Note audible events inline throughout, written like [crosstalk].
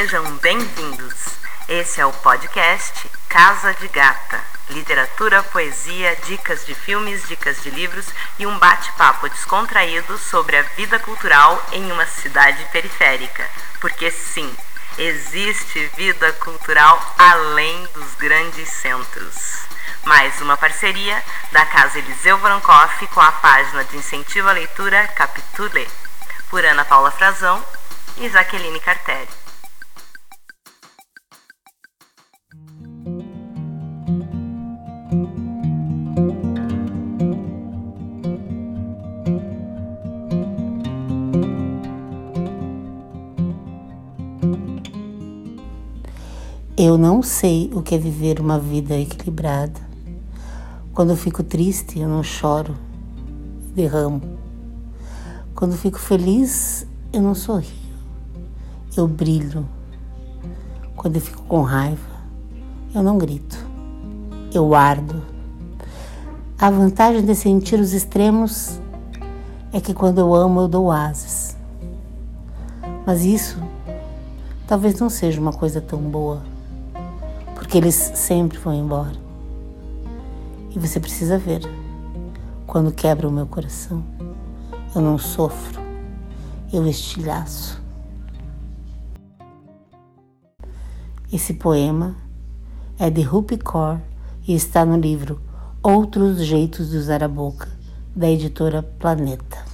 Sejam bem-vindos. Esse é o podcast Casa de Gata. Literatura, poesia, dicas de filmes, dicas de livros e um bate-papo descontraído sobre a vida cultural em uma cidade periférica. Porque sim, existe vida cultural além dos grandes centros. Mais uma parceria da Casa Eliseu Brancoff com a página de incentivo à leitura Capitule, por Ana Paula Frazão e Jaqueline Cartelli. Eu não sei o que é viver uma vida equilibrada. Quando eu fico triste, eu não choro, derramo. Quando eu fico feliz, eu não sorrio, eu brilho. Quando eu fico com raiva, eu não grito, eu ardo. A vantagem de sentir os extremos é que quando eu amo, eu dou asas. Mas isso talvez não seja uma coisa tão boa porque eles sempre vão embora. E você precisa ver, quando quebra o meu coração, eu não sofro, eu estilhaço. Esse poema é de Rupi Kaur e está no livro Outros Jeitos de Usar a Boca, da editora Planeta.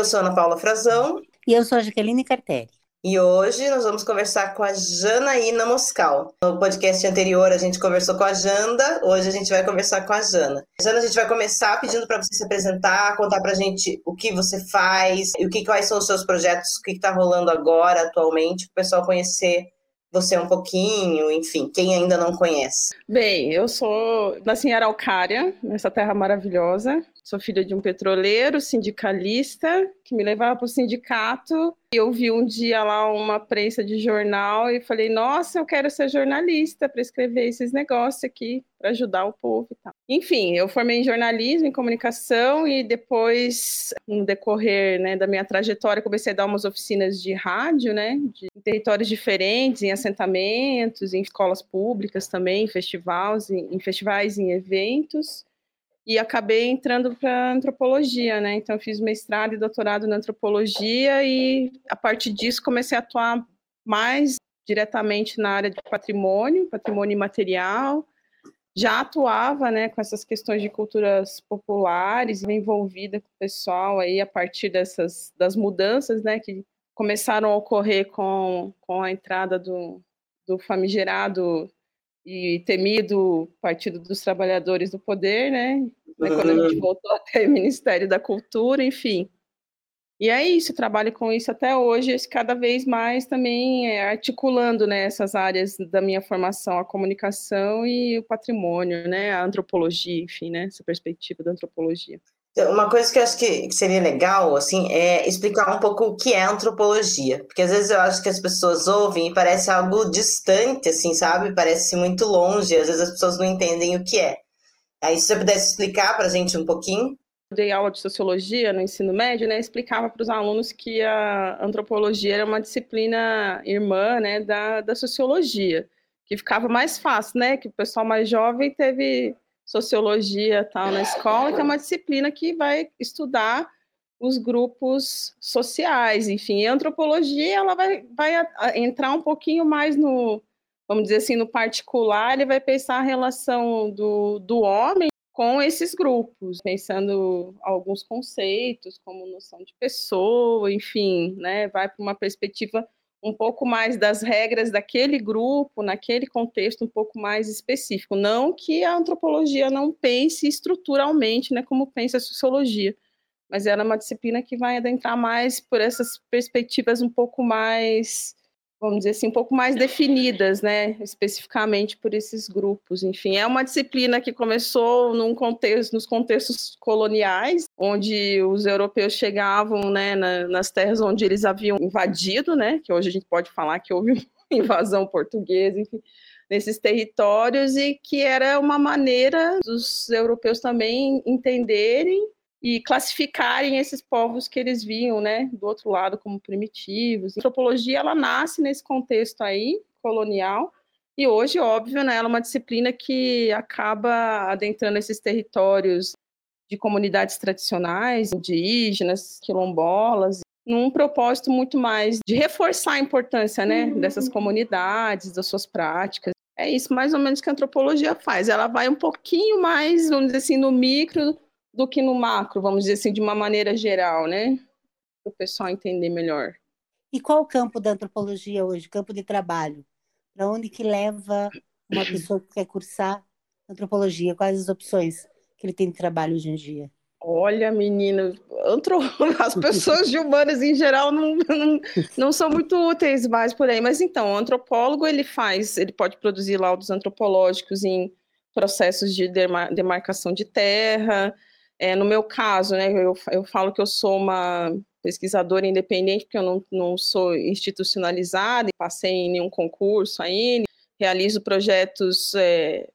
Eu sou Ana Paula Frazão. E eu sou a Jaqueline Cartelli. E hoje nós vamos conversar com a Janaína Moscal. No podcast anterior a gente conversou com a Janda, hoje a gente vai conversar com a Jana. Jana, a gente vai começar pedindo para você se apresentar, contar para a gente o que você faz, e o que quais são os seus projetos, o que está rolando agora, atualmente, para o pessoal conhecer você um pouquinho, enfim, quem ainda não conhece. Bem, eu sou nasci em Araucária, nessa terra maravilhosa. Sou filha de um petroleiro, sindicalista, que me levava para o sindicato. Eu vi um dia lá uma prensa de jornal e falei: Nossa, eu quero ser jornalista para escrever esses negócios aqui, para ajudar o povo e tal. Enfim, eu formei em jornalismo, em comunicação e depois, no decorrer né, da minha trajetória, comecei a dar umas oficinas de rádio, né, de territórios diferentes, em assentamentos, em escolas públicas também, em festivais, em, em festivais, em eventos e acabei entrando para antropologia, né? Então fiz mestrado e doutorado na antropologia e a partir disso comecei a atuar mais diretamente na área de patrimônio, patrimônio imaterial. Já atuava, né, com essas questões de culturas populares, envolvida com o pessoal aí a partir dessas das mudanças, né, que começaram a ocorrer com, com a entrada do, do famigerado e temido Partido dos Trabalhadores do Poder, né? Quando a gente voltou [laughs] até o Ministério da Cultura, enfim. E é isso, trabalho com isso até hoje, cada vez mais também é, articulando né, essas áreas da minha formação, a comunicação e o patrimônio, né, a antropologia, enfim, né, essa perspectiva da antropologia. Uma coisa que eu acho que seria legal, assim, é explicar um pouco o que é antropologia. Porque às vezes eu acho que as pessoas ouvem e parece algo distante, assim, sabe? Parece muito longe, às vezes as pessoas não entendem o que é. Aí, se você pudesse explicar para a gente um pouquinho. Eu dei aula de sociologia no ensino médio, né? Explicava para os alunos que a antropologia era uma disciplina irmã, né, da, da sociologia. Que ficava mais fácil, né? Que o pessoal mais jovem teve sociologia tal na escola, que é uma disciplina que vai estudar os grupos sociais, enfim, a antropologia ela vai, vai entrar um pouquinho mais no, vamos dizer assim, no particular, ele vai pensar a relação do, do homem com esses grupos, pensando alguns conceitos, como noção de pessoa, enfim, né, vai para uma perspectiva um pouco mais das regras daquele grupo, naquele contexto um pouco mais específico. Não que a antropologia não pense estruturalmente, né, como pensa a sociologia, mas ela é uma disciplina que vai adentrar mais por essas perspectivas um pouco mais vamos dizer assim, um pouco mais definidas, né, especificamente por esses grupos. Enfim, é uma disciplina que começou num contexto, nos contextos coloniais, onde os europeus chegavam, né, na, nas terras onde eles haviam invadido, né, que hoje a gente pode falar que houve [laughs] invasão portuguesa, enfim, nesses territórios e que era uma maneira dos europeus também entenderem e classificarem esses povos que eles viam, né, do outro lado como primitivos. A antropologia ela nasce nesse contexto aí colonial e hoje, óbvio, né, ela é uma disciplina que acaba adentrando esses territórios de comunidades tradicionais, indígenas, quilombolas, num propósito muito mais de reforçar a importância, né, uhum. dessas comunidades, das suas práticas. É isso mais ou menos que a antropologia faz. Ela vai um pouquinho mais, vamos dizer assim, no micro do que no macro, vamos dizer assim, de uma maneira geral, né? Para o pessoal entender melhor. E qual o campo da antropologia hoje, campo de trabalho? Para onde que leva uma pessoa que quer cursar antropologia? Quais as opções que ele tem de trabalho hoje em dia? Olha, menina, [laughs] as pessoas de humanas em geral não, não, não, são muito úteis mais por aí. Mas então, o antropólogo ele faz, ele pode produzir laudos antropológicos em processos de demarcação de terra. É, no meu caso, né, eu, eu falo que eu sou uma pesquisadora independente, porque eu não, não sou institucionalizada, passei em nenhum concurso ainda, realizo projetos é,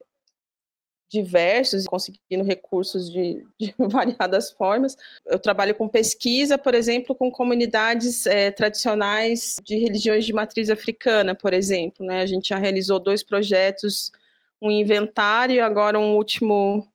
diversos, conseguindo recursos de, de, [laughs] variadas formas. Eu trabalho com pesquisa, por exemplo, com comunidades é, tradicionais de religiões de matriz africana, por exemplo. Né? A gente já realizou dois projetos, um inventário agora um último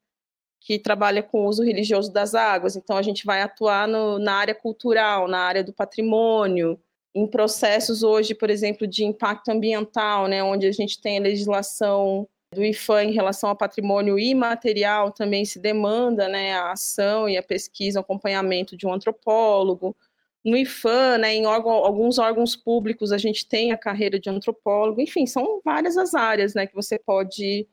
que trabalha com o uso religioso das águas. Então, a gente vai atuar no, na área cultural, na área do patrimônio, em processos hoje, por exemplo, de impacto ambiental, né, onde a gente tem a legislação do IFAM em relação ao patrimônio imaterial também se demanda né, a ação e a pesquisa, o acompanhamento de um antropólogo. No IFAM, né, em órgão, alguns órgãos públicos, a gente tem a carreira de antropólogo. Enfim, são várias as áreas né, que você pode,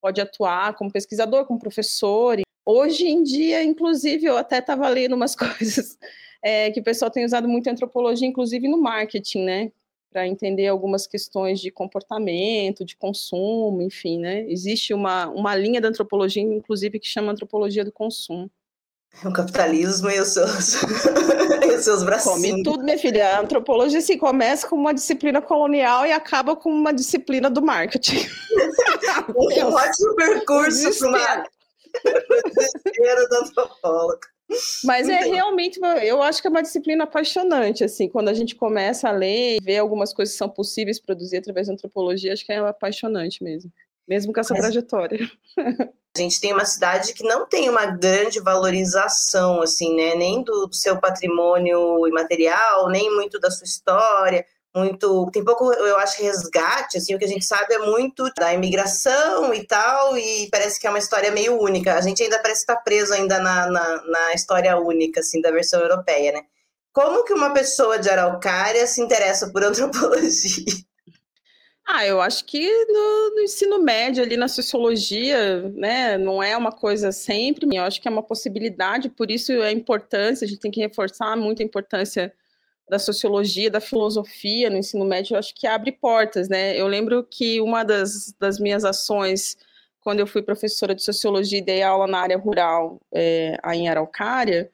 pode atuar como pesquisador, como professor. Hoje em dia, inclusive, eu até estava lendo umas [laughs] coisas é, que o pessoal tem usado muito antropologia, inclusive no marketing, né? para entender algumas questões de comportamento, de consumo, enfim, né? Existe uma, uma linha da antropologia, inclusive, que chama antropologia do consumo. O capitalismo e os seus, [laughs] e os seus bracinhos. Come tudo, minha filha. A antropologia assim, começa com uma disciplina colonial e acaba com uma disciplina do marketing. [laughs] um ótimo percurso para uma... desespero do antropólogo. Mas é realmente, eu acho que é uma disciplina apaixonante, assim, quando a gente começa a ler e ver algumas coisas que são possíveis produzir através da antropologia, acho que é apaixonante mesmo, mesmo com essa Mas... trajetória. [laughs] A gente tem uma cidade que não tem uma grande valorização, assim, né, nem do, do seu patrimônio imaterial, nem muito da sua história, muito. Tem pouco, eu acho, resgate, assim, o que a gente sabe é muito da imigração e tal, e parece que é uma história meio única. A gente ainda parece estar preso ainda na, na, na história única, assim, da versão europeia, né? Como que uma pessoa de Araucária se interessa por [laughs] antropologia? Ah, eu acho que no, no, ensino médio, ali na sociologia, né, não é uma coisa sempre, eu acho que é uma possibilidade, por isso é importância, a gente tem que reforçar muito a importância da sociologia, da filosofia no ensino médio, eu acho que abre portas, né? Eu lembro que uma das, das minhas ações, quando eu fui professora de sociologia e dei aula na área rural, é, aí em Araucária,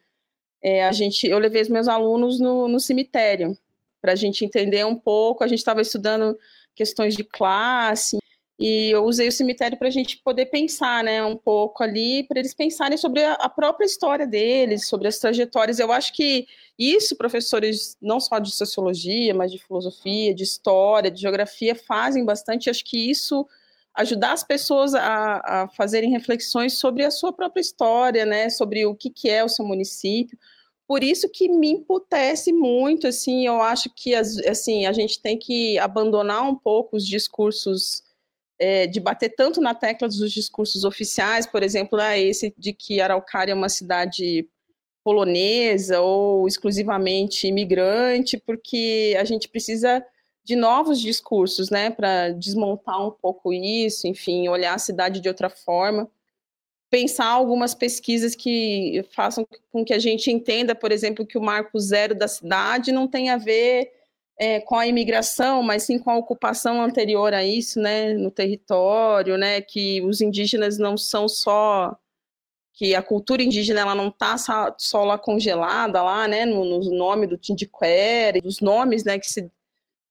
é, a gente, eu levei os meus alunos no, no cemitério, para a gente entender um pouco, a gente estava estudando questões de classe, e eu usei o cemitério para a gente poder pensar, né, um pouco ali, para eles pensarem sobre a, própria história deles, sobre as trajetórias. Eu acho que isso, professores não só de sociologia, mas de filosofia, de história, de geografia, fazem bastante. Acho que isso ajudar as pessoas a, a fazerem reflexões sobre a sua própria história, né, sobre o que, que é o seu município. Por isso que me emputece muito, assim, eu acho que assim, a gente tem que abandonar um pouco os discursos é, de bater tanto na tecla dos discursos oficiais, por exemplo, né, esse de que Araucária é uma cidade polonesa ou exclusivamente imigrante, porque a gente precisa de novos discursos, né, para desmontar um pouco isso, enfim, olhar a cidade de outra forma, pensar algumas pesquisas que façam com que a gente entenda, por exemplo, que o marco zero da cidade não tem a ver é, com a imigração, mas sim com a ocupação anterior a isso, né, no território, né, que os indígenas não são só que a cultura indígena ela não está só lá congelada lá, né, no, no nome do Tindiquere, dos nomes, né, que se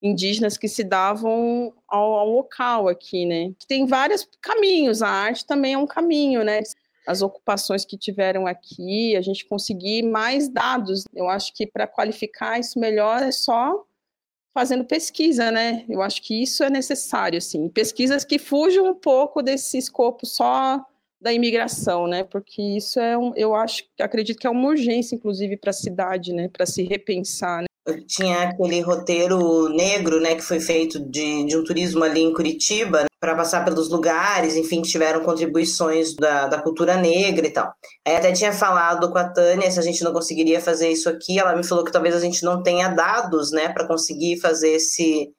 indígenas que se davam ao, ao local aqui, né? Tem vários caminhos, a arte também é um caminho, né? As ocupações que tiveram aqui, a gente conseguir mais dados. Eu acho que para qualificar isso melhor é só fazendo pesquisa, né? Eu acho que isso é necessário, assim, pesquisas que fujam um pouco desse escopo só da imigração, né? Porque isso é um, eu acho, acredito que é uma urgência, inclusive, para a cidade, né? Para se repensar. Né? Tinha aquele roteiro negro, né, que foi feito de, de um turismo ali em Curitiba, né, para passar pelos lugares, enfim, que tiveram contribuições da, da cultura negra e tal. Aí até tinha falado com a Tânia se a gente não conseguiria fazer isso aqui, ela me falou que talvez a gente não tenha dados, né, para conseguir fazer esse,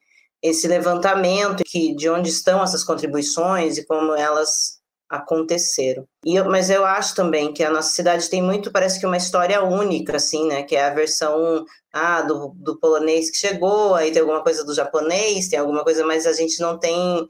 esse levantamento que de onde estão essas contribuições e como elas aconteceram. E eu, mas eu acho também que a nossa cidade tem muito, parece que uma história única, assim, né? Que é a versão ah, do, do polonês que chegou, aí tem alguma coisa do japonês, tem alguma coisa, mas a gente não tem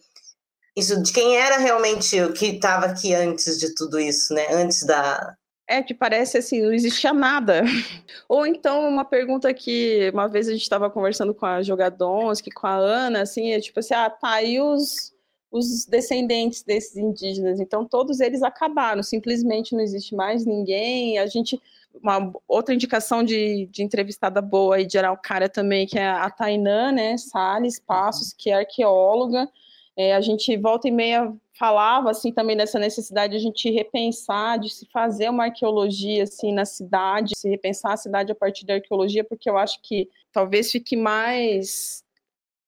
isso de quem era realmente o que estava aqui antes de tudo isso, né? Antes da. É que parece assim, não existia nada. [laughs] Ou então uma pergunta que uma vez a gente estava conversando com a Jogadonski, com a Ana, assim, é tipo assim, ah, tá aí os os descendentes desses indígenas. Então, todos eles acabaram, simplesmente não existe mais ninguém. A gente. Uma outra indicação de, de entrevistada boa e de Araucária também, que é a Tainã, né, Salles Passos, que é arqueóloga. É, a gente volta e meia falava assim também dessa necessidade de a gente repensar, de se fazer uma arqueologia assim na cidade, se repensar a cidade a partir da arqueologia, porque eu acho que talvez fique mais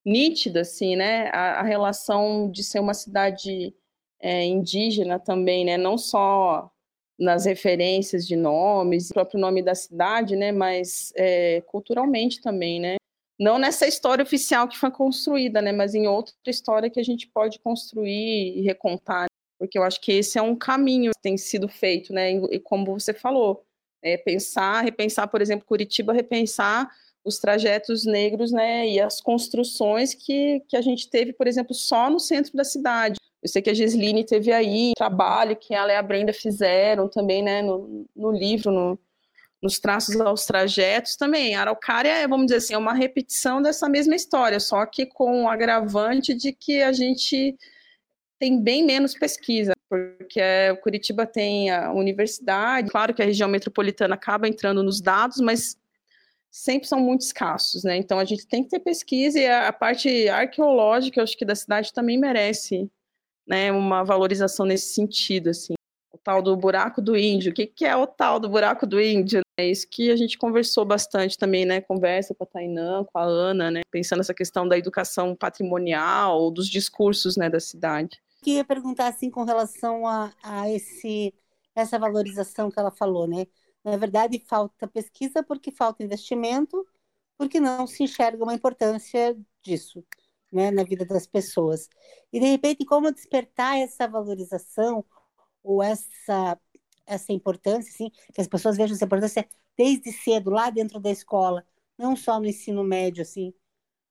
nítida, assim, né, a, a relação de ser uma cidade é, indígena também, né, não só nas referências de nomes, o próprio nome da cidade, né, mas é, culturalmente também, né, não nessa história oficial que foi construída, né, mas em outra história que a gente pode construir e recontar, porque eu acho que esse é um caminho que tem sido feito, né, e como você falou, é, pensar, repensar, por exemplo, Curitiba, repensar os trajetos negros, né, e as construções que, que a gente teve, por exemplo, só no centro da cidade. Eu sei que a Gisline teve aí trabalho que ela e a Brenda fizeram também, né, no, no livro, no, nos traços aos trajetos também. A Araucária, é, vamos dizer assim, é uma repetição dessa mesma história, só que com o agravante de que a gente tem bem menos pesquisa, porque o Curitiba tem a universidade, claro que a região metropolitana acaba entrando nos dados, mas sempre são muito escassos, né? Então a gente tem que ter pesquisa e a, parte arqueológica, eu acho que da cidade também merece, né, uma valorização nesse sentido, assim. O tal do buraco do índio, o que, que é o tal do buraco do índio? É isso que a gente conversou bastante também, né? Conversa com a Tainã, com a Ana, né? Pensando nessa questão da educação patrimonial, dos discursos, né, da cidade. Eu queria perguntar assim com relação a, a esse essa valorização que ela falou, né? Na verdade, falta pesquisa porque falta investimento, porque não se enxerga uma importância disso né, na vida das pessoas. E, de repente, como despertar essa valorização ou essa, essa importância, assim, que as pessoas vejam essa importância desde cedo, lá dentro da escola, não só no ensino médio, assim,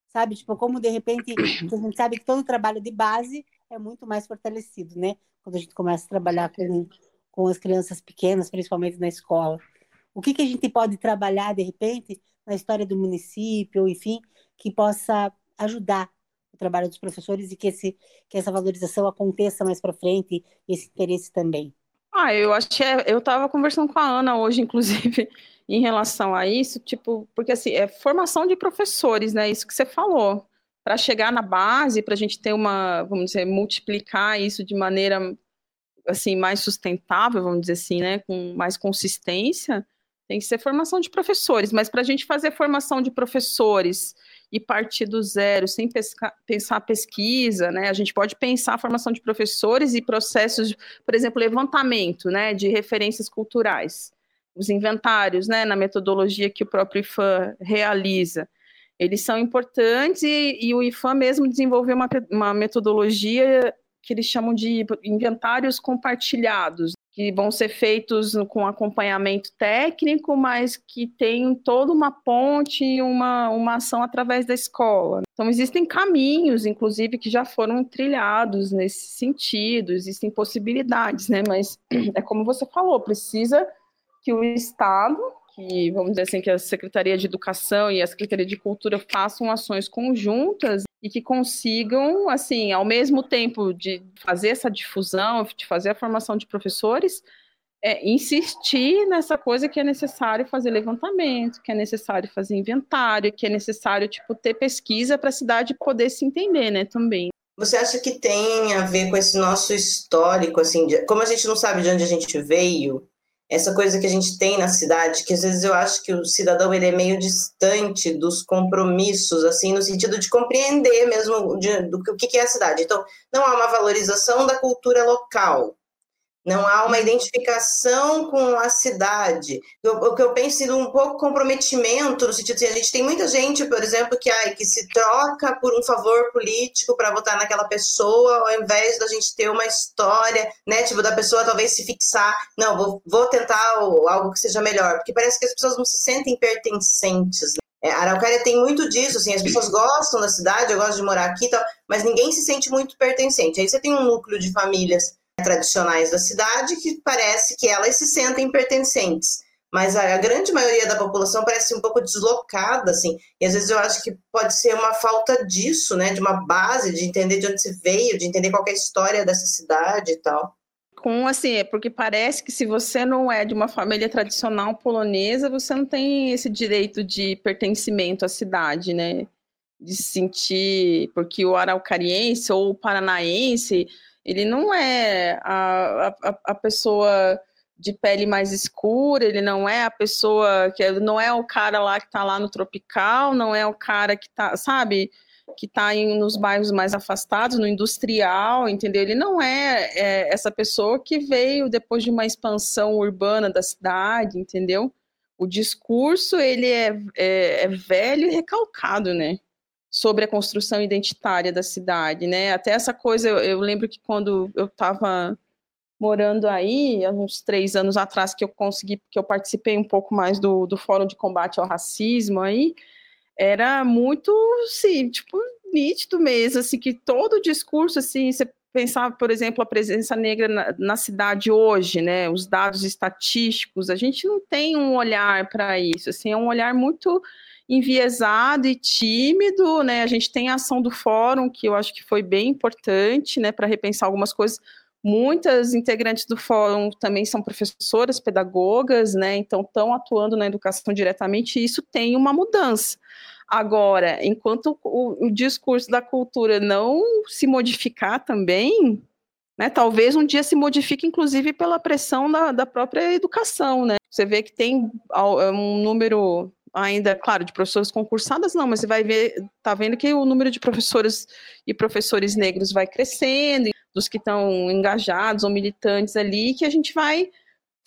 sabe? Tipo, como, de repente, a gente sabe que todo o trabalho de base é muito mais fortalecido, né? Quando a gente começa a trabalhar com com as crianças pequenas, principalmente na escola. O que, que a gente pode trabalhar, de repente, na história do município, enfim, que possa ajudar o trabalho dos professores e que, esse, que essa valorização aconteça mais para frente, esse interesse também? Ah, eu achei, eu estava conversando com a Ana hoje, [laughs] inclusive, em relação a isso, tipo, porque assim, é formação de professores, né? Isso que você falou. Para chegar na base, para a gente ter uma, vamos dizer, multiplicar isso de maneira assim mais sustentável, vamos dizer assim, né, com mais consistência, tem que ser formação de professores. Mas para a gente fazer formação de professores e partir do zero, sem pesca, pensar pesquisa, né, a gente pode pensar a formação de professores e processos, por exemplo, levantamento, né, de referências culturais, os inventários, né, na metodologia que o próprio IFAM realiza. Eles são importantes e, e o IFAM mesmo desenvolveu uma, uma metodologia que eles chamam de inventários compartilhados, que vão ser feitos com acompanhamento técnico, mas que tem toda uma ponte e uma, uma ação através da escola. Então, existem caminhos, inclusive, que já foram trilhados nesse sentido, existem possibilidades, né? Mas [clears throat] é como você falou, precisa que o Estado, que, vamos dizer assim, que a Secretaria de Educação e a Secretaria de Cultura façam ações conjuntas e que consigam, assim, ao mesmo tempo de fazer essa difusão, de fazer a formação de professores, é, insistir nessa coisa que é necessário fazer levantamento, que é necessário fazer inventário, que é necessário tipo ter pesquisa para a cidade poder se entender, né, também. Você acha que tem a ver com esse nosso histórico, assim, de, como a gente não sabe de onde a gente veio, essa coisa que a gente tem na cidade, que às vezes eu acho que o cidadão ele é meio distante dos compromissos, assim, no sentido de compreender mesmo de, do que, o que é a cidade. Então, não há uma valorização da cultura local, não há uma identificação com a cidade. O que eu penso é um pouco comprometimento, no sentido de a gente tem muita gente, por exemplo, que, ai, que se troca por um favor político para votar naquela pessoa, ao invés da gente ter uma história, né, tipo, da pessoa talvez se fixar, não, vou, vou tentar algo que seja melhor, porque parece que as pessoas não se sentem pertencentes. Né? É, Araucária tem muito disso, assim, as pessoas gostam da cidade, eu gosto de morar aqui tal, mas ninguém se sente muito pertencente. Aí você tem um núcleo de famílias tradicionais da cidade que parece que elas se sentem pertencentes. Mas a, a grande maioria da população parece um pouco deslocada, assim, e às vezes eu acho que pode ser uma falta disso, né, de uma base, de entender de onde se veio, de entender qual é a história dessa cidade e tal com assim, é porque parece que se você não é de uma família tradicional polonesa, você não tem esse direito de pertencimento à cidade, né? De se sentir, porque o araucariense ou o paranaense, ele não é a, a, a pessoa de pele mais escura, ele não é a pessoa que não é o cara lá que está lá no tropical, não é o cara que está, sabe, que está nos bairros mais afastados, no industrial, entendeu? Ele não é, é, essa pessoa que veio depois de uma expansão urbana da cidade, entendeu? O discurso ele é, é, é velho e recalcado, né? Sobre a construção identitária da cidade, né? Até essa coisa, eu, eu lembro que quando eu estava morando aí, há uns três anos atrás, que eu consegui, que eu participei um pouco mais do, do Fórum de Combate ao Racismo aí, era muito, sim, tipo, nítido mesmo, assim, que todo o discurso, assim, você pensar, por exemplo, a presença negra na, na, cidade hoje, né, os dados estatísticos, a gente não tem um olhar para isso, assim, é um olhar muito enviesado e tímido, né? A gente tem a ação do fórum, que eu acho que foi bem importante, né, para repensar algumas coisas. Muitas integrantes do fórum também são professoras, pedagogas, né? Então estão atuando na educação diretamente, e isso tem uma mudança. Agora, enquanto o, o discurso da cultura não se modificar também, né, talvez um dia se modifique, inclusive, pela pressão da, da própria educação. Né? Você vê que tem um número ainda, claro, de professoras concursadas, não, mas você vai ver, tá vendo que o número de professores e professores negros vai crescendo, dos que estão engajados ou militantes ali, que a gente vai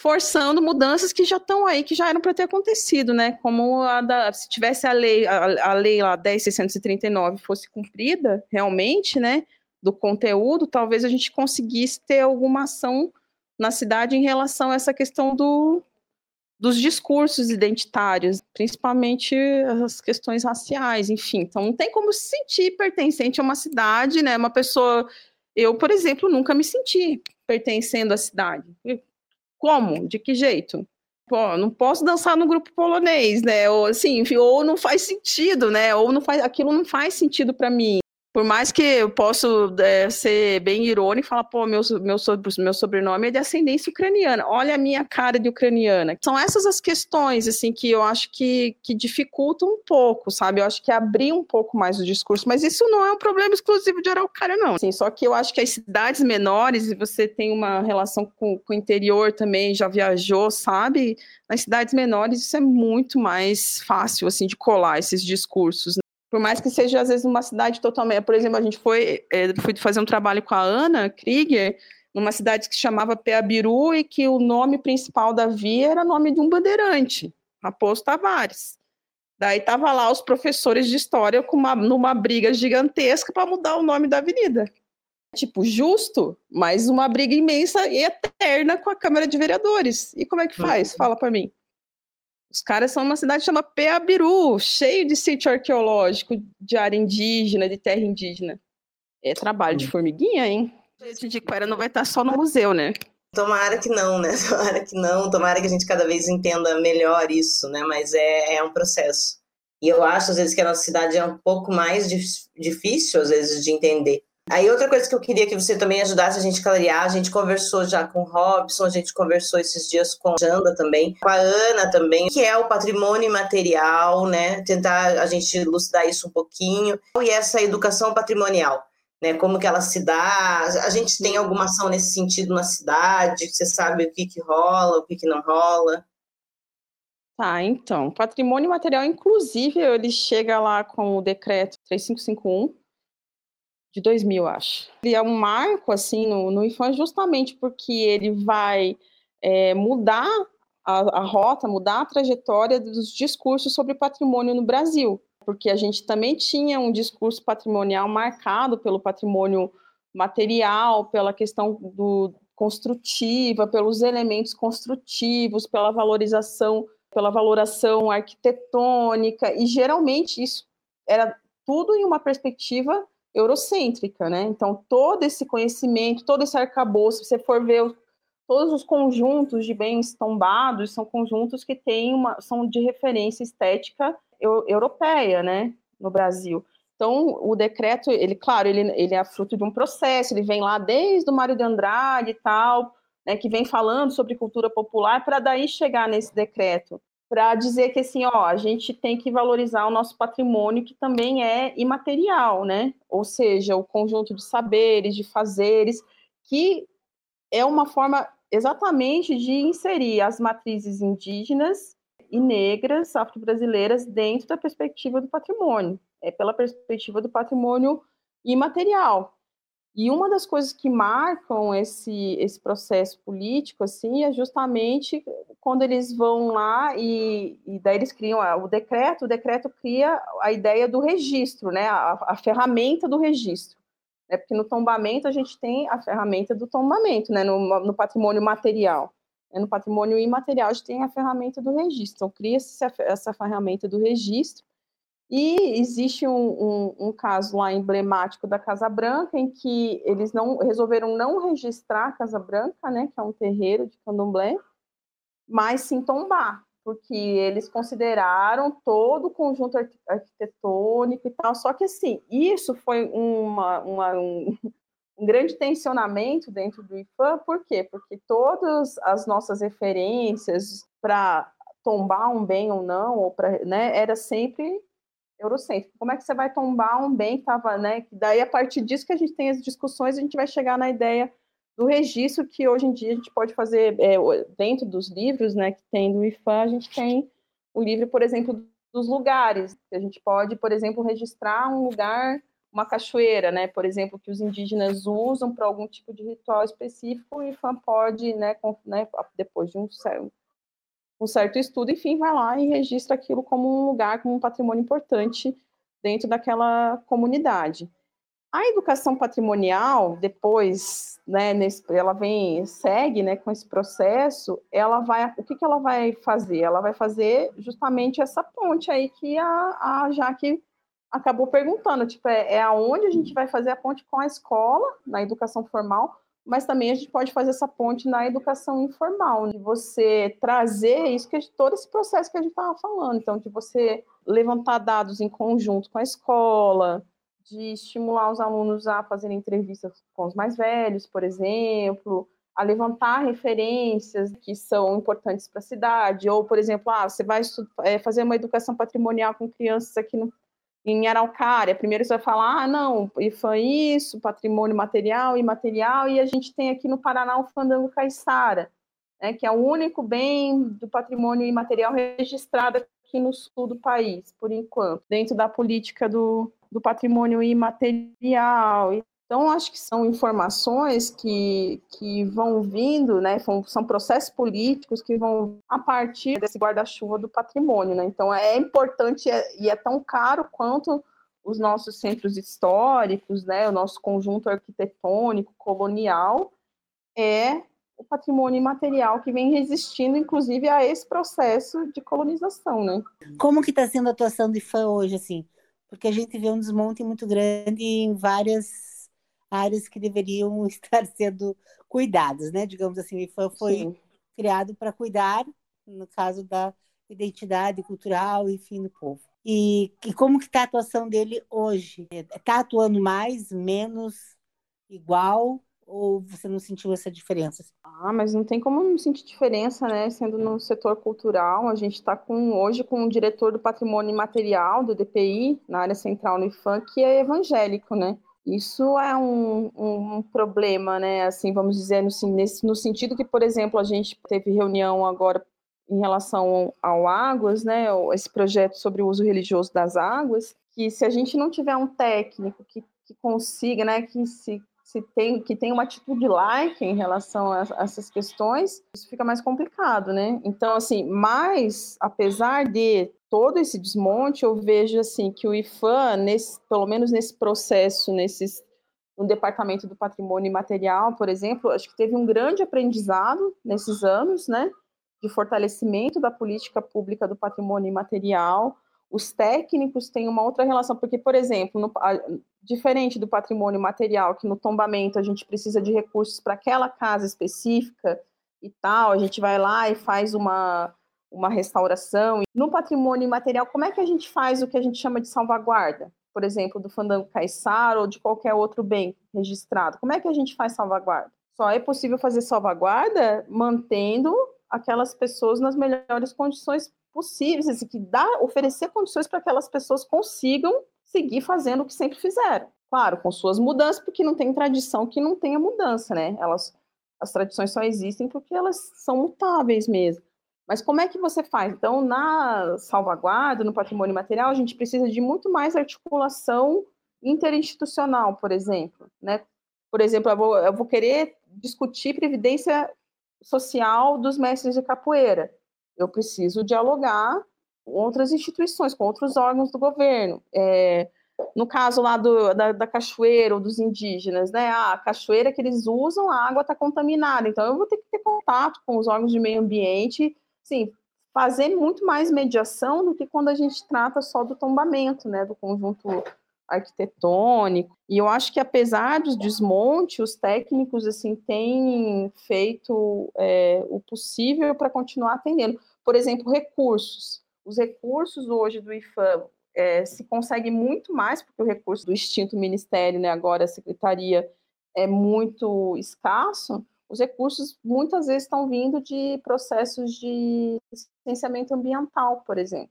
forçando mudanças que já estão aí, que já eram para ter acontecido, né? Como a da, se tivesse a lei, a, a lei lá 10.639 fosse cumprida realmente, né? Do conteúdo, talvez a gente conseguisse ter alguma ação na cidade em relação a essa questão do, dos discursos identitários, principalmente as questões raciais, enfim. Então, não tem como se sentir pertencente a uma cidade, né? Uma pessoa. Eu, por exemplo, nunca me senti pertencendo à cidade. Como? De que jeito? Pô, não posso dançar no grupo polonês, né? Ou assim, ou não faz sentido, né? Ou não faz, aquilo não faz sentido para mim. Por mais que eu possa é, ser bem irônico e falar, pô, meu, meu, meu sobrenome é de ascendência ucraniana, olha a minha cara de ucraniana. São essas as questões, assim, que eu acho que, que dificultam um pouco, sabe? Eu acho que abrir um pouco mais o discurso, mas isso não é um problema exclusivo de Araucária, não. Assim, só que eu acho que as cidades menores, e você tem uma relação com, com o interior também, já viajou, sabe? Nas cidades menores isso é muito mais fácil, assim, de colar esses discursos, por mais que seja, às vezes, uma cidade totalmente. Por exemplo, a gente foi, é, foi fazer um trabalho com a Ana Krieger, numa cidade que se chamava Peabiru e que o nome principal da via era nome de um bandeirante, Raposo Tavares. Daí tava lá os professores de história com uma, numa briga gigantesca para mudar o nome da avenida. Tipo, justo, mas uma briga imensa e eterna com a Câmara de Vereadores. E como é que faz? Fala para mim. Os caras são uma cidade chamada Peabiru, cheio de sítio arqueológico, de área indígena, de terra indígena. É trabalho de hum. formiguinha, hein? Gente de Quera não vai estar só no museu, né? Tomara que não, né? [laughs] Tomara que não, tomara que a gente cada vez entenda melhor isso, né? Mas é, é um processo. E eu acho, às vezes, que a nossa cidade é um pouco mais difícil, às vezes, de entender. Aí outra coisa que eu queria que você também ajudasse a gente a clarear, a gente conversou já com o Robson, a gente conversou esses dias com a Janda também, com a Ana também, que é o patrimônio imaterial, né? Tentar a gente elucidar isso um pouquinho. E essa educação patrimonial, né? Como que ela se dá? A gente tem alguma ação nesse sentido na cidade? Você sabe o que que rola, o que que não rola? Tá, então, patrimônio material, inclusive, ele chega lá com o decreto 3551, de 2000, acho. Ele é um marco, assim, no, no IFAM justamente porque ele vai é, mudar a, a, rota, mudar a trajetória dos discursos sobre patrimônio no Brasil, porque a gente também tinha um discurso patrimonial marcado pelo patrimônio material, pela questão do construtiva, pelos elementos construtivos, pela valorização, pela valoração arquitetônica, e geralmente isso era tudo em uma perspectiva eurocêntrica, né? Então, todo esse conhecimento, todo esse arcabouço, se você for ver todos os conjuntos de bens tombados, são conjuntos que têm uma, são de referência estética eu, europeia, né, no Brasil. Então, o decreto, ele, claro, ele, ele é fruto de um processo, ele vem lá desde o Mário de Andrade e tal, né, que vem falando sobre cultura popular, para daí chegar nesse decreto para dizer que assim, ó, a gente tem que valorizar o nosso patrimônio que também é imaterial, né? Ou seja, o conjunto de saberes, de fazeres, que é uma forma exatamente de inserir as matrizes indígenas e negras afro-brasileiras dentro da perspectiva do patrimônio, é pela perspectiva do patrimônio imaterial. E uma das coisas que marcam esse, esse processo político, assim, é justamente quando eles vão lá e, e daí eles criam o decreto, o decreto cria a ideia do registro, né, a, a ferramenta do registro. É porque no tombamento a gente tem a ferramenta do tombamento, né, no, no patrimônio material. É, no patrimônio imaterial a gente tem a ferramenta do registro. Então, cria-se essa ferramenta do registro e existe um, um, um, caso lá emblemático da Casa Branca, em que eles não resolveram não registrar a Casa Branca, né, que é um terreiro de candomblé, mas sim tombar, porque eles consideraram todo o conjunto arquitetônico e tal. Só que, assim, isso foi uma, uma, um, [laughs] um grande tensionamento dentro do IFAM, por quê? Porque todas as nossas referências para tombar um bem ou não, ou pra, né, era sempre eurocêntrico. Como é que você vai tombar um bem que estava, né? Daí, a partir disso que a gente tem as discussões, a gente vai chegar na ideia do registro que hoje em dia a gente pode fazer é, dentro dos livros, né? Que tem do IFAM, a gente tem o livro, por exemplo, dos lugares. A gente pode, por exemplo, registrar um lugar, uma cachoeira, né? Por exemplo, que os indígenas usam para algum tipo de ritual específico, o IFAM pode, né, com, né depois de um certo um certo estudo, enfim, vai lá e registra aquilo como um lugar, como um patrimônio importante dentro daquela comunidade. A educação patrimonial, depois, né, nesse, ela vem, segue, né, com esse processo, ela vai, o que, que ela vai fazer? Ela vai fazer justamente essa ponte aí que a, a Jaque acabou perguntando, tipo, é, é aonde a gente vai fazer a ponte com a escola, na educação formal, mas também a gente pode fazer essa ponte na educação informal, de você trazer isso que todo esse processo que a gente estava falando, então de você levantar dados em conjunto com a escola, de estimular os alunos a fazerem entrevistas com os mais velhos, por exemplo, a levantar referências que são importantes para a cidade, ou, por exemplo, ah, você vai é, fazer uma educação patrimonial com crianças aqui no em Araucária, primeiro você vai falar, ah, não, IFAM isso, patrimônio material e imaterial, e a gente tem aqui no Paraná o Fandango Caiçara, né, que é o único bem do patrimônio imaterial registrado aqui no sul do país, por enquanto, dentro da política do, do patrimônio imaterial. Então, acho que são informações que, que vão vindo, né, são, são processos políticos que vão a partir desse guarda-chuva do patrimônio. Né? Então, é importante é, e é tão caro quanto os nossos centros históricos, né, o nosso conjunto arquitetônico, colonial, é o patrimônio imaterial que vem resistindo, inclusive, a esse processo de colonização, né? Como que está sendo a atuação de fã hoje, assim? Porque a gente vê um desmonte muito grande em várias áreas que deveriam [laughs] estar sendo cuidados, né? Digamos assim, o IFAM foi Sim. criado para cuidar, no caso da identidade cultural, enfim, do povo. E, e como que está a atuação dele hoje? Está atuando mais, menos, igual? Ou você não sentiu essa diferença? Ah, mas não tem como não sentir diferença, né? Sendo no setor cultural, a gente está com hoje com o diretor do patrimônio imaterial do DPI, na área central no IFAM, que é evangélico, né? Isso é um, um, um, problema, né? Assim, vamos dizer, no, nesse, no sentido que, por exemplo, a gente teve reunião agora em relação ao Águas, né? Esse projeto sobre o uso religioso das águas, que se a gente não tiver um técnico que, que consiga, né, que se se tem que tem uma atitude like em relação a, a, essas questões, isso fica mais complicado, né? Então, assim, mas apesar de todo esse desmonte, eu vejo assim que o IFAM, nesse, pelo menos nesse processo, nesses no departamento do patrimônio imaterial, por exemplo, acho que teve um grande aprendizado nesses anos, né? De fortalecimento da política pública do patrimônio imaterial. Os técnicos têm uma outra relação, porque, por exemplo, no, diferente do patrimônio material, que no tombamento a gente precisa de recursos para aquela casa específica e tal, a gente vai lá e faz uma, uma restauração. No patrimônio imaterial, como é que a gente faz o que a gente chama de salvaguarda? Por exemplo, do fandango caiçara ou de qualquer outro bem registrado. Como é que a gente faz salvaguarda? Só é possível fazer salvaguarda mantendo aquelas pessoas nas melhores condições possíveis, assim, que dá, oferecer condições para que aquelas pessoas consigam seguir fazendo o que sempre fizeram. Claro, com suas mudanças, porque não tem tradição que não tenha mudança, né? Elas, as tradições só existem porque elas são mutáveis mesmo. Mas como é que você faz? Então, na salvaguarda, no patrimônio material, a gente precisa de muito mais articulação interinstitucional, por exemplo. Né? Por exemplo, eu vou, eu vou querer discutir previdência social dos mestres de capoeira. Eu preciso dialogar outras instituições, com outros órgãos do governo. É, no caso lá do, da, da, cachoeira ou dos indígenas, né? Ah, a cachoeira que eles usam, a água está contaminada. Então, eu vou ter que ter contato com os órgãos de meio ambiente, sim, fazer muito mais mediação do que quando a gente trata só do tombamento, né? Do conjunto arquitetônico. E eu acho que apesar dos desmontes, os técnicos assim têm feito é, o possível para continuar atendendo. Por exemplo, recursos os recursos hoje do IFAM é, se consegue muito mais, porque o recurso do extinto ministério, né, agora a secretaria, é muito escasso, os recursos muitas vezes estão vindo de processos de licenciamento ambiental, por exemplo.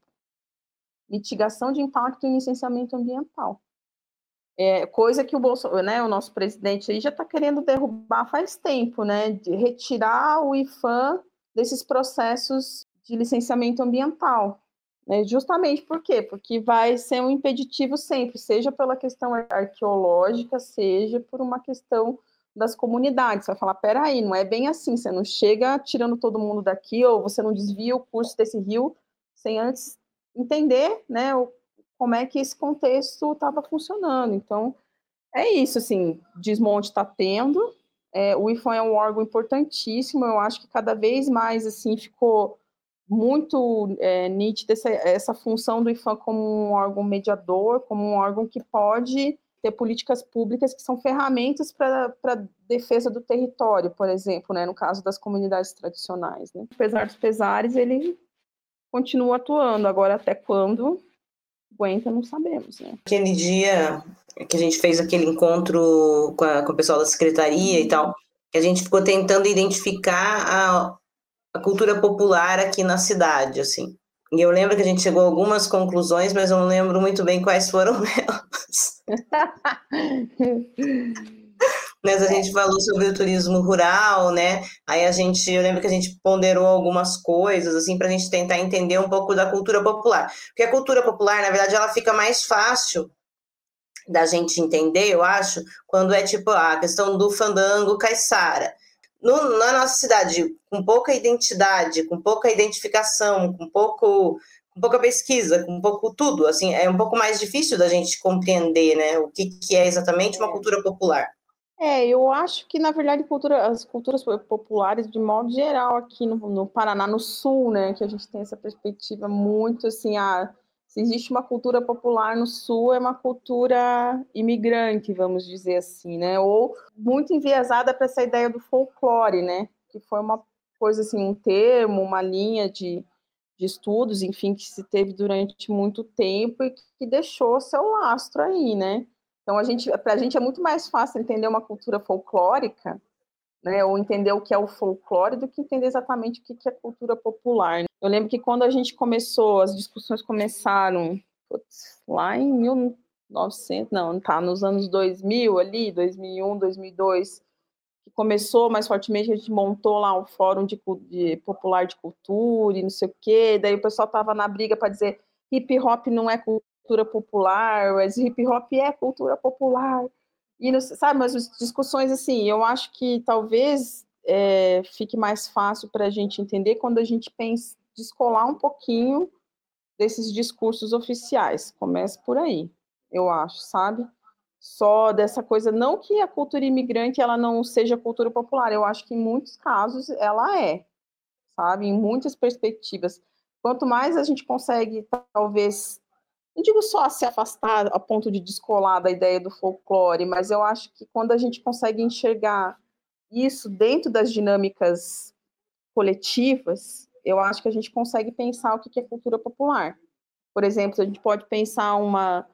Mitigação de impacto em licenciamento ambiental. É, coisa que o, Bolso, né, o nosso presidente aí já está querendo derrubar faz tempo, né, de retirar o IFAM desses processos de licenciamento ambiental. Né? Justamente por quê? Porque vai ser um impeditivo sempre, seja pela questão arqueológica, seja por uma questão das comunidades. Você vai falar, peraí, não é bem assim, você não chega tirando todo mundo daqui, ou você não desvia o curso desse rio sem antes entender né, como é que esse contexto estava funcionando. Então, é isso, assim, desmonte está tendo, é, o IFAM é um órgão importantíssimo, eu acho que cada vez mais, assim, ficou muito é, nítida essa, essa função do IFAM como um órgão mediador, como um órgão que pode ter políticas públicas que são ferramentas para defesa do território, por exemplo, né, no caso das comunidades tradicionais. Né? Apesar dos pesares, ele continua atuando. Agora, até quando aguenta, não sabemos. Né? Aquele dia que a gente fez aquele encontro com, a, com o pessoal da secretaria e tal, que a gente ficou tentando identificar a, a cultura popular aqui na cidade, assim. E eu lembro que a gente chegou a algumas conclusões, mas eu não lembro muito bem quais foram [laughs] elas. [laughs] mas a gente falou sobre o turismo rural, né? Aí a gente, eu lembro que a gente ponderou algumas coisas, assim, para a gente tentar entender um pouco da cultura popular. Porque a cultura popular, na verdade, ela fica mais fácil da gente entender, eu acho, quando é tipo a questão do fandango caiçara no, na nossa cidade, com pouca identidade, com pouca identificação, com pouco com pouca pesquisa, com pouco tudo, assim, é um pouco mais difícil da gente compreender, né, o que, que é exatamente uma cultura popular. É, eu acho que, na verdade, cultura, as culturas populares, de modo geral, aqui no, no, Paraná, no Sul, né, que a gente tem essa perspectiva muito, assim, a, se existe uma cultura popular no Sul, é uma cultura imigrante, vamos dizer assim, né? Ou muito enviesada para essa ideia do folclore, né? Que foi uma coisa assim, um termo, uma linha de, de estudos, enfim, que se teve durante muito tempo e que deixou seu lastro aí, né? Então a gente, para a gente é muito mais fácil entender uma cultura folclórica né, ou entender o que é o folclore do que entender exatamente o que é cultura popular. Né? Eu lembro que quando a gente começou, as discussões começaram putz, lá em 1900, não, tá, nos anos 2000 ali, 2001, 2002, que começou mais fortemente, a gente montou lá um fórum de, de popular de cultura e não sei o quê, daí o pessoal tava na briga para dizer hip hop não é cultura popular, mas hip hop é cultura popular. E, sabe, mas as discussões, assim, eu acho que talvez é, fique mais fácil para a gente entender quando a gente pensa, descolar um pouquinho desses discursos oficiais. Começa por aí, eu acho, sabe? Só dessa coisa, não que a cultura imigrante ela não seja cultura popular, eu acho que em muitos casos ela é, sabe? Em muitas perspectivas. Quanto mais a gente consegue, talvez, não digo só se afastar a ponto de descolar da ideia do folclore, mas eu acho que quando a gente consegue enxergar isso dentro das dinâmicas coletivas, eu acho que a gente consegue pensar o que é cultura popular. Por exemplo, a gente pode pensar uma,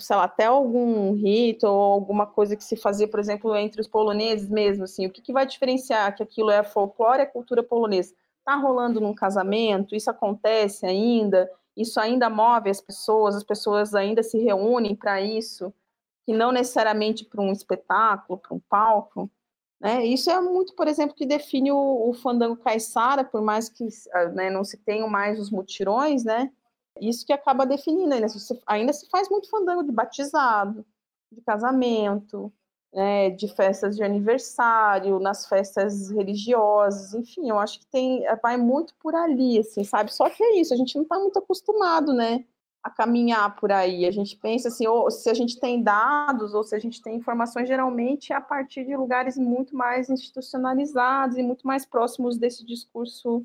sei lá, até algum rito ou alguma coisa que se fazia, por exemplo, entre os poloneses mesmo, assim, o que, que vai diferenciar que aquilo é folclore e é cultura polonesa? Está rolando num casamento? Isso acontece ainda? Isso ainda move as pessoas, as pessoas ainda se reúnem para isso, que não necessariamente para um espetáculo, para um palco. Né? Isso é muito, por exemplo, que define o, o fandango caiçara, por mais que ah, né, não se tenham mais os mutirões, né? Isso que acaba definindo ainda. Ainda se faz muito fandango de batizado, de casamento, né, de festas de aniversário, nas festas religiosas, enfim, eu acho que tem vai muito por ali, assim, sabe? Só que é isso, a gente não está muito acostumado, né, a caminhar por aí. A gente pensa assim, ou se a gente tem dados ou se a gente tem informações, geralmente é a partir de lugares muito mais institucionalizados e muito mais próximos desse discurso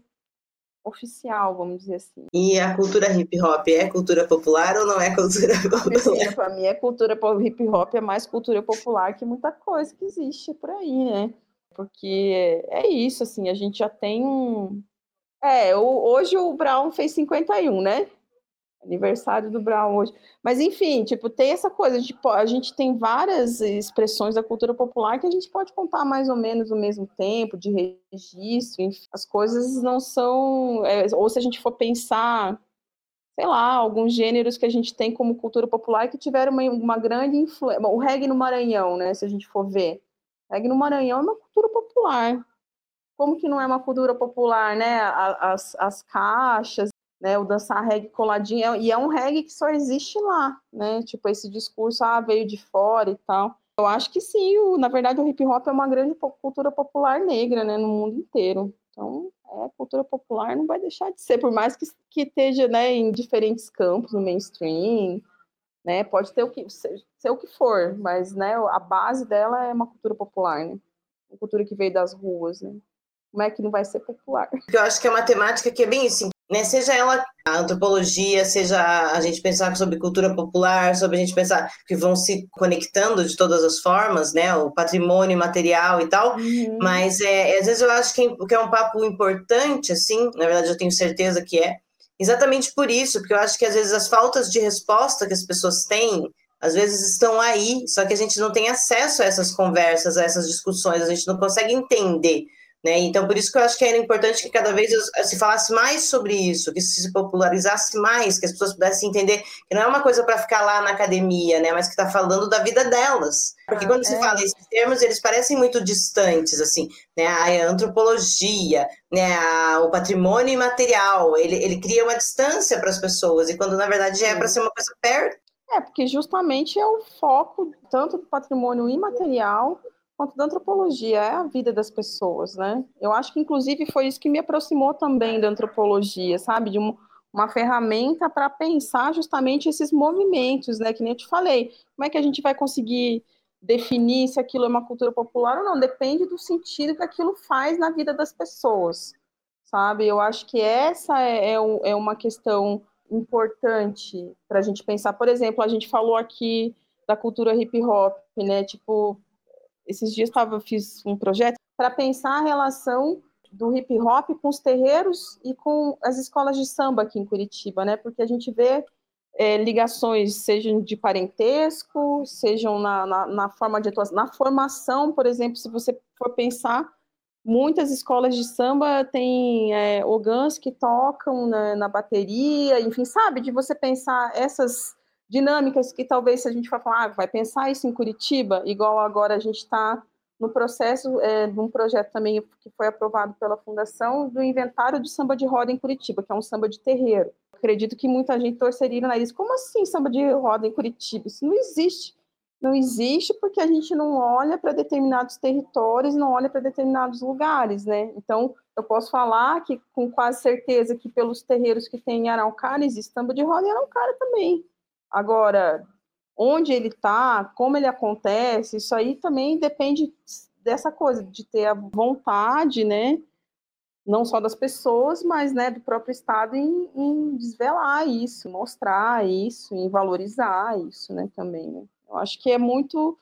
oficial, vamos dizer assim. E a cultura hip hop é cultura popular ou não é cultura [laughs] popular? Para mim, é cultura hip hop é mais cultura popular que muita coisa que existe por aí, né? Porque é isso, assim, a gente já tem um. É, hoje o Brown fez 51, né? Aniversário do Brown hoje. Mas, enfim, tipo, tem essa coisa, a gente, a gente tem várias expressões da cultura popular que a gente pode contar mais ou menos no mesmo tempo, de registro, enfim, as coisas não são... É, ou se a gente for pensar, sei lá, alguns gêneros que a gente tem como cultura popular que tiveram uma, uma grande influência... O reggae no Maranhão, né, se a gente for ver. O reggae no Maranhão é uma cultura popular. Como que não é uma cultura popular, né? As, as caixas, né, o dançar reggae coladinho, e é um reggae que só existe lá, né, tipo, esse discurso, ah, veio de fora e tal. Eu acho que sim, o, na verdade o hip hop é uma grande cultura popular negra, né, no mundo inteiro. Então, é, cultura popular não vai deixar de ser, por mais que, que esteja, né, em diferentes campos, no mainstream, né, pode ter o que, ser, ser o que for, mas, né, a base dela é uma cultura popular, né, uma cultura que veio das ruas, né. Como é que não vai ser popular? Eu acho que é uma temática que é bem assim, né? Seja ela a antropologia, seja a gente pensar sobre cultura popular, sobre a gente pensar que vão se conectando de todas as formas, né? O patrimônio material e tal. Uhum. Mas é, às vezes eu acho que, que é um papo importante, assim, na verdade eu tenho certeza que é, exatamente por isso, porque eu acho que às vezes as faltas de resposta que as pessoas têm às vezes estão aí, só que a gente não tem acesso a essas conversas, a essas discussões, a gente não consegue entender. Né? Então, por isso que eu acho que era importante que cada vez se falasse mais sobre isso, que se popularizasse mais, que as pessoas pudessem entender que não é uma coisa para ficar lá na academia, né? mas que está falando da vida delas. Porque quando se é. fala esses termos, eles parecem muito distantes, assim, né? A antropologia, né? A, o patrimônio imaterial, ele, ele cria uma distância para as pessoas, e quando na verdade é para ser uma coisa perto. É, porque justamente é o foco tanto do patrimônio imaterial quanto da antropologia, é a vida das pessoas, né? Eu acho que, inclusive, foi isso que me aproximou também da antropologia, sabe? De um, uma ferramenta para pensar justamente esses movimentos, né? Que nem eu te falei. Como é que a gente vai conseguir definir se aquilo é uma cultura popular ou não? Depende do sentido que aquilo faz na vida das pessoas, sabe? Eu acho que essa é, é, é uma questão importante para a gente pensar. Por exemplo, a gente falou aqui da cultura hip hop, né? Tipo, esses dias tava, fiz um projeto para pensar a relação do hip hop com os terreiros e com as escolas de samba aqui em Curitiba, né? Porque a gente vê é, ligações, sejam de parentesco, sejam na, na, na, forma de atuação, na formação, por exemplo, se você for pensar, muitas escolas de samba têm é, ogãs que tocam na, na bateria, enfim, sabe? De você pensar essas dinâmicas que talvez se a gente for falar, ah, vai pensar isso em Curitiba, igual agora a gente está no processo é, de um projeto também que foi aprovado pela Fundação do inventário de samba de roda em Curitiba, que é um samba de terreiro. Acredito que muita gente torceria na nariz. Como assim samba de roda em Curitiba? Isso não existe. Não existe porque a gente não olha para determinados territórios, não olha para determinados lugares, né? Então, eu posso falar que com quase certeza que pelos terreiros que tem em Araucária existe samba de roda em Araucária também. Agora, onde ele está, como ele acontece, isso aí também depende dessa coisa, de ter a vontade, né? Não só das pessoas, mas né, do próprio Estado em, em desvelar isso, mostrar isso, em valorizar isso, né, também, né? Eu acho que é muito,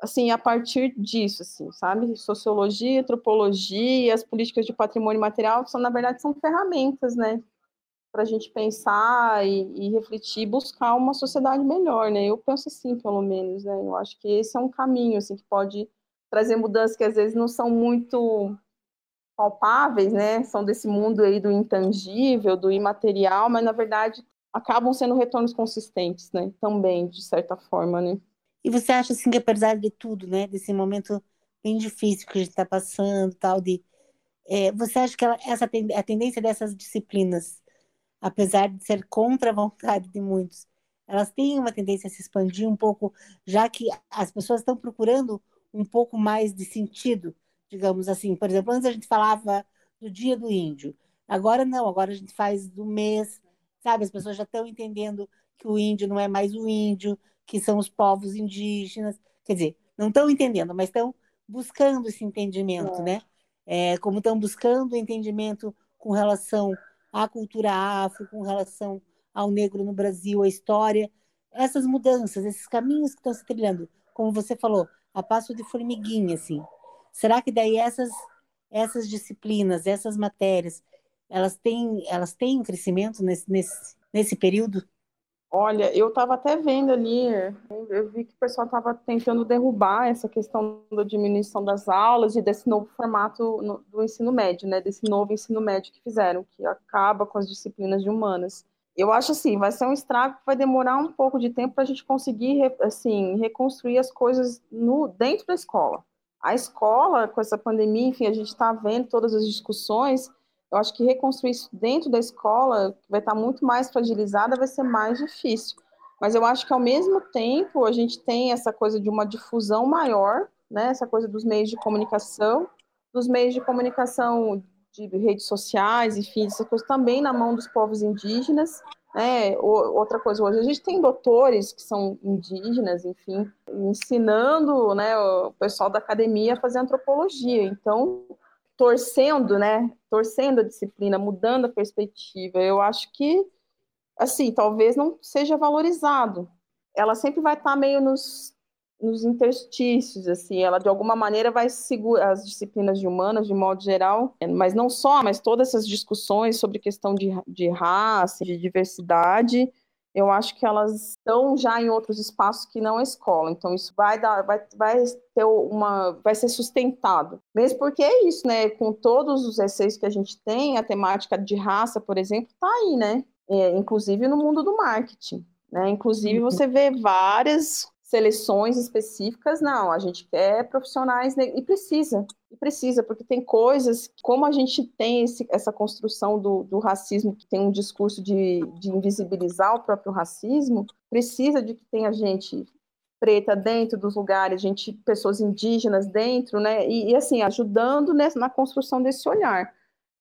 assim, a partir disso, assim, sabe? Sociologia, antropologia, as políticas de patrimônio material são, na verdade, são ferramentas, né? Para a gente pensar e, e, refletir, buscar uma sociedade melhor, né? Eu penso assim, pelo menos, né? Eu acho que esse é um caminho, assim, que pode trazer mudanças que às vezes não são muito palpáveis, né? São desse mundo aí do intangível, do imaterial, mas na verdade acabam sendo retornos consistentes, né? Também, de certa forma, né? E você acha assim que apesar de tudo, né? Desse momento bem difícil que a gente está passando, tal de, é, você acha que ela, essa a tendência dessas disciplinas apesar de ser contra a vontade de muitos, elas têm uma tendência a se expandir um pouco, já que as pessoas estão procurando um pouco mais de sentido, digamos assim. Por exemplo, antes a gente falava do Dia do Índio, agora não, agora a gente faz do mês, sabe? As pessoas já estão entendendo que o índio não é mais o índio, que são os povos indígenas. Quer dizer, não estão entendendo, mas estão buscando esse entendimento, é. né? É, como estão buscando entendimento com relação à cultura afro, com relação ao negro no Brasil, a história, essas mudanças, esses caminhos que estão se trilhando, como você falou, a passo de formiguinha, assim. Será que daí essas essas disciplinas, essas matérias, elas têm elas têm crescimento nesse nesse, nesse período? Olha, eu estava até vendo ali, eu vi que o pessoal estava tentando derrubar essa questão da diminuição das aulas e desse novo formato do ensino médio, né? Desse novo ensino médio que fizeram, que acaba com as disciplinas de humanas. Eu acho assim, vai ser um estrago que vai demorar um pouco de tempo para a gente conseguir, assim, reconstruir as coisas no dentro da escola. A escola, com essa pandemia, enfim, a gente está vendo todas as discussões eu acho que reconstruir isso dentro da escola, vai estar muito mais fragilizada, vai ser mais difícil. Mas eu acho que, ao mesmo tempo, a gente tem essa coisa de uma difusão maior, né? essa coisa dos meios de comunicação, dos meios de comunicação de redes sociais, enfim, essa coisa também na mão dos povos indígenas. Né? Outra coisa, hoje a gente tem doutores que são indígenas, enfim, ensinando né, o pessoal da academia a fazer antropologia. Então, torcendo, né? Torcendo a disciplina, mudando a perspectiva. Eu acho que, assim, talvez não seja valorizado. Ela sempre vai estar meio nos, nos interstícios, assim. Ela, de alguma maneira, vai segurar as disciplinas de humanas, de modo geral, mas não só, mas todas essas discussões sobre questão de, de raça, de diversidade, eu acho que elas estão já em outros espaços que não a escola. Então isso vai dar, vai, vai ter uma, vai ser sustentado. Mesmo porque é isso, né? Com todos os receios que a gente tem, a temática de raça, por exemplo, está aí, né? É, inclusive no mundo do marketing. Né? Inclusive, uhum. você vê várias seleções específicas, não, a gente quer profissionais e precisa, e precisa, porque tem coisas, como a gente tem esse, essa construção do, do, racismo, que tem um discurso de, de invisibilizar o próprio racismo, precisa de que tenha gente preta dentro dos lugares, gente, pessoas indígenas dentro, né, e, e assim, ajudando nessa, na construção desse olhar.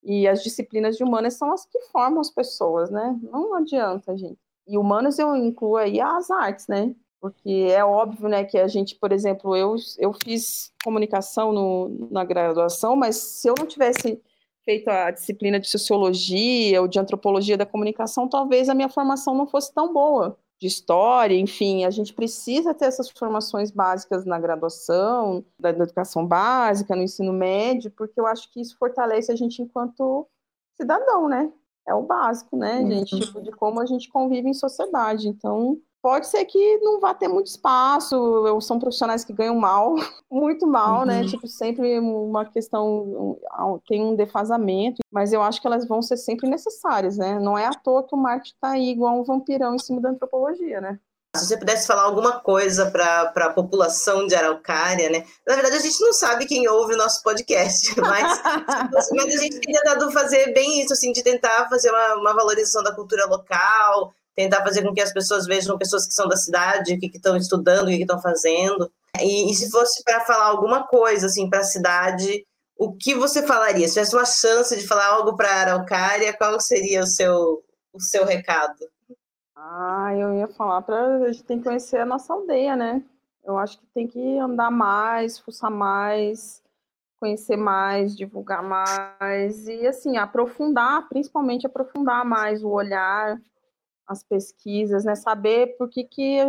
E as disciplinas de humanas são as que formam as pessoas, né, não adianta, gente. E humanas eu incluo aí as artes, né, porque é óbvio, né, que a gente, por exemplo, eu, eu fiz comunicação no, na graduação, mas se eu não tivesse feito a disciplina de sociologia ou de antropologia da comunicação, talvez a minha formação não fosse tão boa de história, enfim, a gente precisa ter essas formações básicas na graduação, da educação básica, no ensino médio, porque eu acho que isso fortalece a gente enquanto cidadão, né? É o básico, né, uhum. gente? Tipo, de como a gente convive em sociedade. Então, pode ser que não vá ter muito espaço, são profissionais que ganham mal, [laughs] muito mal, né? uhum. né? Tipo, sempre uma questão, tem um defasamento, mas eu acho que elas vão ser sempre necessárias, né? Não é à toa que o marketing tá aí igual um vampirão em cima da antropologia, né? Se você pudesse falar alguma coisa para a população de Araucária, né? Na verdade, a gente não sabe quem ouve o nosso podcast, [laughs] mas, mas a gente tem tentado fazer bem isso, assim, de tentar fazer uma, uma valorização da cultura local, tentar fazer com que as pessoas vejam pessoas que são da cidade, o que estão estudando, o que estão fazendo. E, e, se fosse para falar alguma coisa assim para a cidade, o que você falaria? Se tivesse uma chance de falar algo para a Araucária, qual seria o seu o seu recado? Ah, eu ia falar para a gente tem que conhecer a nossa aldeia, né? Eu acho que tem que andar mais, fuçar mais, conhecer mais, divulgar mais e assim aprofundar, principalmente aprofundar mais o olhar as pesquisas, né? Saber por que, que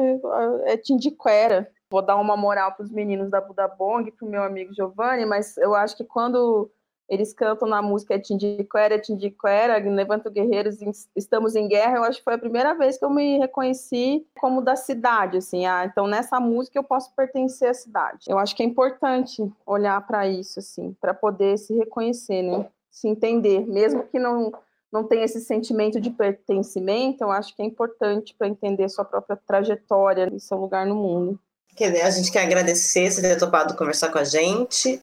é Tindiquera. Vou dar uma moral para os meninos da Buda Bong, para o meu amigo Giovanni, mas eu acho que quando eles cantam na música Tindiquera, Tindiquera, Levanta Guerreiros, Estamos em Guerra, eu acho que foi a primeira vez que eu me reconheci como da cidade, assim, ah, então nessa música eu posso pertencer à cidade. Eu acho que é importante olhar para isso, assim, para poder se reconhecer, né? Se entender, mesmo que não não tem esse sentimento de pertencimento, eu acho que é importante para entender sua própria trajetória e seu lugar no mundo. A gente quer agradecer você ter topado conversar com a gente.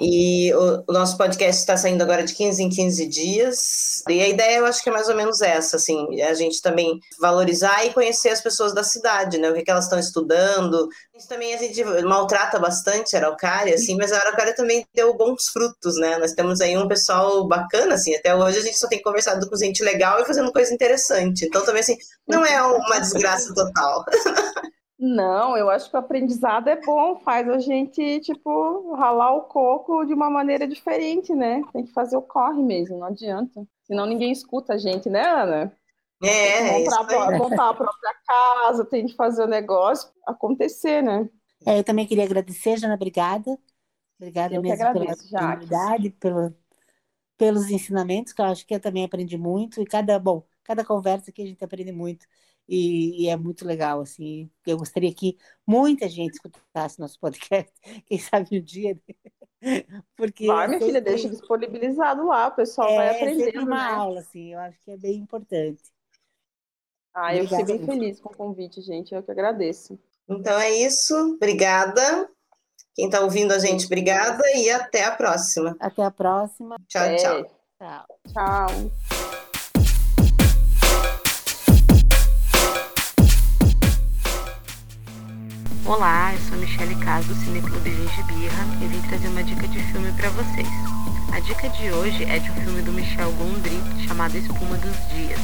E o, o, nosso podcast está saindo agora de 15 em 15 dias. E a ideia, eu acho que é mais ou menos essa, assim, a gente também valorizar e conhecer as pessoas da cidade, né? O que, que elas estão estudando. Isso também a gente maltrata bastante a Araucária, assim, mas a Araucária também deu bons frutos, né? Nós temos aí um pessoal bacana, assim, até hoje a gente só tem conversado com gente legal e fazendo coisa interessante. Então também, assim, não é uma desgraça total. [laughs] Não, eu acho que o aprendizado é bom, faz a gente, tipo, ralar o coco de uma maneira diferente, né? Tem que fazer o corre mesmo, não adianta. Senão ninguém escuta a gente, né, Ana? É, tem que montar, montar a própria casa, tem que fazer o negócio acontecer, né? É, eu também queria agradecer, Jana, obrigada. Obrigada eu mesmo agradeço, pela oportunidade, pelo, pelos ensinamentos, que eu acho que eu também aprendi muito, e cada, bom, cada conversa que a gente aprende muito. E, e, é muito legal, assim. Eu gostaria que muita gente escutasse nosso podcast, [laughs] quem sabe um dia. [laughs] Porque vai, minha filha, deixa disponibilizado lá, o pessoal é, vai aprendendo. É uma né? aula, assim, eu acho que é bem importante. Ah, eu fiquei bem feliz com o convite, gente. Eu que agradeço. Então é isso. Obrigada. Quem está ouvindo a gente, obrigada e até a próxima. Até a próxima. Tchau, é. tchau. Tchau. Tchau. Olá, eu sou Michelle Cas do Cineclube Gengibirra e vim trazer uma dica de filme para vocês. A dica de hoje é de um filme do Michel Gondry chamado Espuma dos Dias.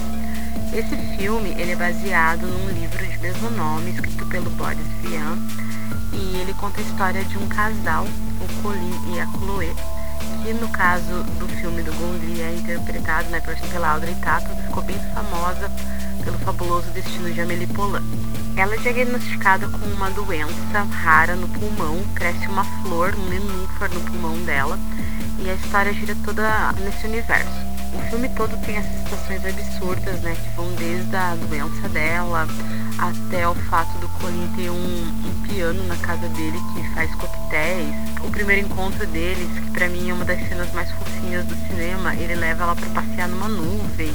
Esse filme ele é baseado num livro de mesmo nome escrito pelo Boris Vian e ele conta a história de um casal, o Colin e a Chloe, que no caso do filme do Gondry é interpretado né, pela Audrey Tato, que ficou bem famosa pelo fabuloso destino de Amélie Poulain. Ela é diagnosticada com uma doença rara no pulmão, cresce uma flor, um nenúfar no pulmão dela, e a história gira toda nesse universo. O filme todo tem essas situações absurdas, né, que vão desde a doença dela até o fato do Colin ter um, um piano na casa dele que faz coquetéis. O primeiro encontro deles, que para mim é uma das cenas mais fofinhas do cinema, ele leva ela para passear numa nuvem.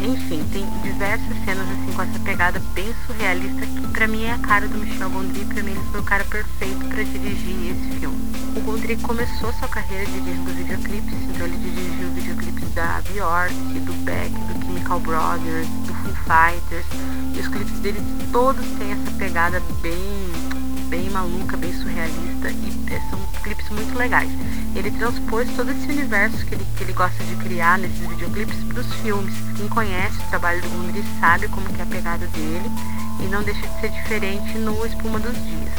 Enfim, tem diversas cenas assim com essa pegada bem surrealista que para mim é a cara do Michel Gondry, para mim ele foi o cara perfeito para dirigir esse filme. O Gondry começou sua carreira dirigindo videoclipes, então ele dirigiu videoclipes da Bjork, do Beck, do Chemical Brothers, do Foo Fighters, e os clipes dele todos têm essa pegada bem bem maluca, bem surrealista e é, são clipes muito legais. Ele transpôs todo esse universo que ele, que ele gosta de criar nesses videoclipes para os filmes. Quem conhece o trabalho do Gundry sabe como que é a pegada dele e não deixa de ser diferente no Espuma dos Dias.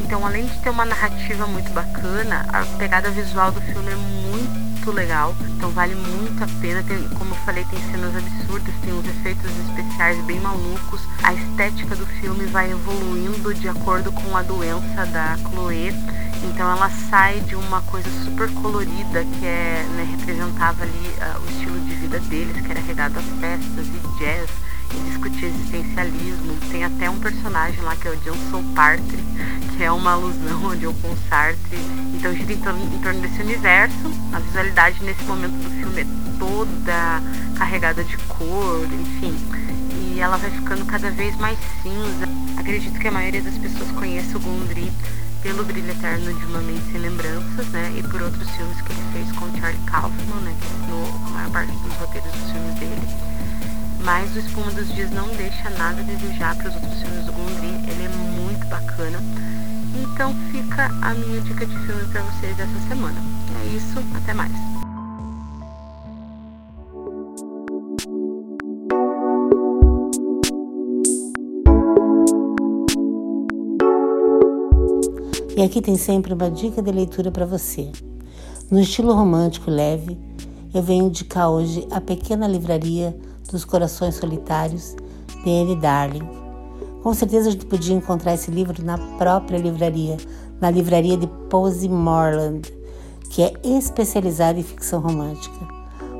Então, além de ter uma narrativa muito bacana, a pegada visual do filme é muito muito legal, então vale muito a pena. Tem, como eu falei, tem cenas absurdas, tem uns efeitos especiais bem malucos. A estética do filme vai evoluindo de acordo com a doença da Chloe. Então ela sai de uma coisa super colorida que é, né, representava ali uh, o estilo de vida deles, que era regado a festas e jazz discutir existencialismo. Tem até um personagem lá que é o Johnson Partre, que é uma alusão ao John Sartre. Então gira em torno, em torno desse universo. A visualidade nesse momento do filme é toda carregada de cor, enfim. E ela vai ficando cada vez mais cinza. Acredito que a maioria das pessoas conhece o Gondry pelo Brilho Eterno de Uma Mente Sem Lembranças, né? E por outros filmes que ele fez com Charlie Kaufman, né? No a maior parte dos roteiros dos filmes dele. Mas o Espuma dos Dias não deixa nada a desejar para os outros filmes do Gondry. Ele é muito bacana. Então fica a minha dica de filme para vocês essa semana. É isso, até mais. E aqui tem sempre uma dica de leitura para você. No estilo romântico leve, eu venho indicar hoje A Pequena Livraria dos Corações Solitários, de Anne Darling. Com certeza a gente podia encontrar esse livro na própria livraria, na livraria de Posey Morland, que é especializada em ficção romântica.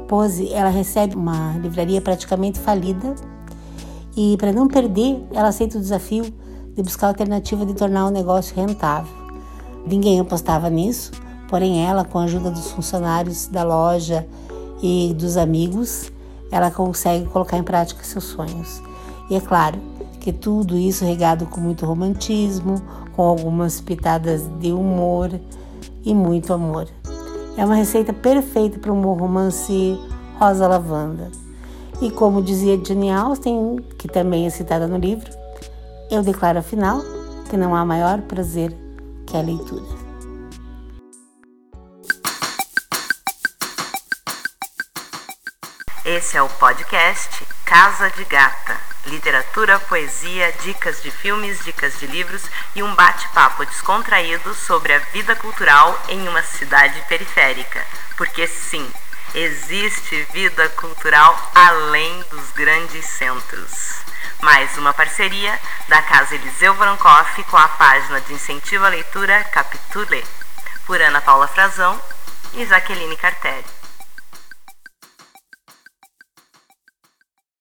Posey, ela recebe uma livraria praticamente falida e para não perder, ela aceita o desafio de buscar a alternativa de tornar o negócio rentável. Ninguém apostava nisso, porém ela, com a ajuda dos funcionários da loja e dos amigos, ela consegue colocar em prática seus sonhos. E é claro que tudo isso regado com muito romantismo, com algumas pitadas de humor e muito amor. É uma receita perfeita para um bom romance rosa lavanda. E como dizia Jane Austen, que também é citada no livro, eu declaro afinal que não há maior prazer que a leitura. Esse é o podcast Casa de Gata. Literatura, poesia, dicas de filmes, dicas de livros e um bate-papo descontraído sobre a vida cultural em uma cidade periférica. Porque sim, existe vida cultural além dos grandes centros. Mais uma parceria da Casa Eliseu Brancoff com a página de incentivo à leitura Capitule, por Ana Paula Frazão e Jaqueline Cartelli.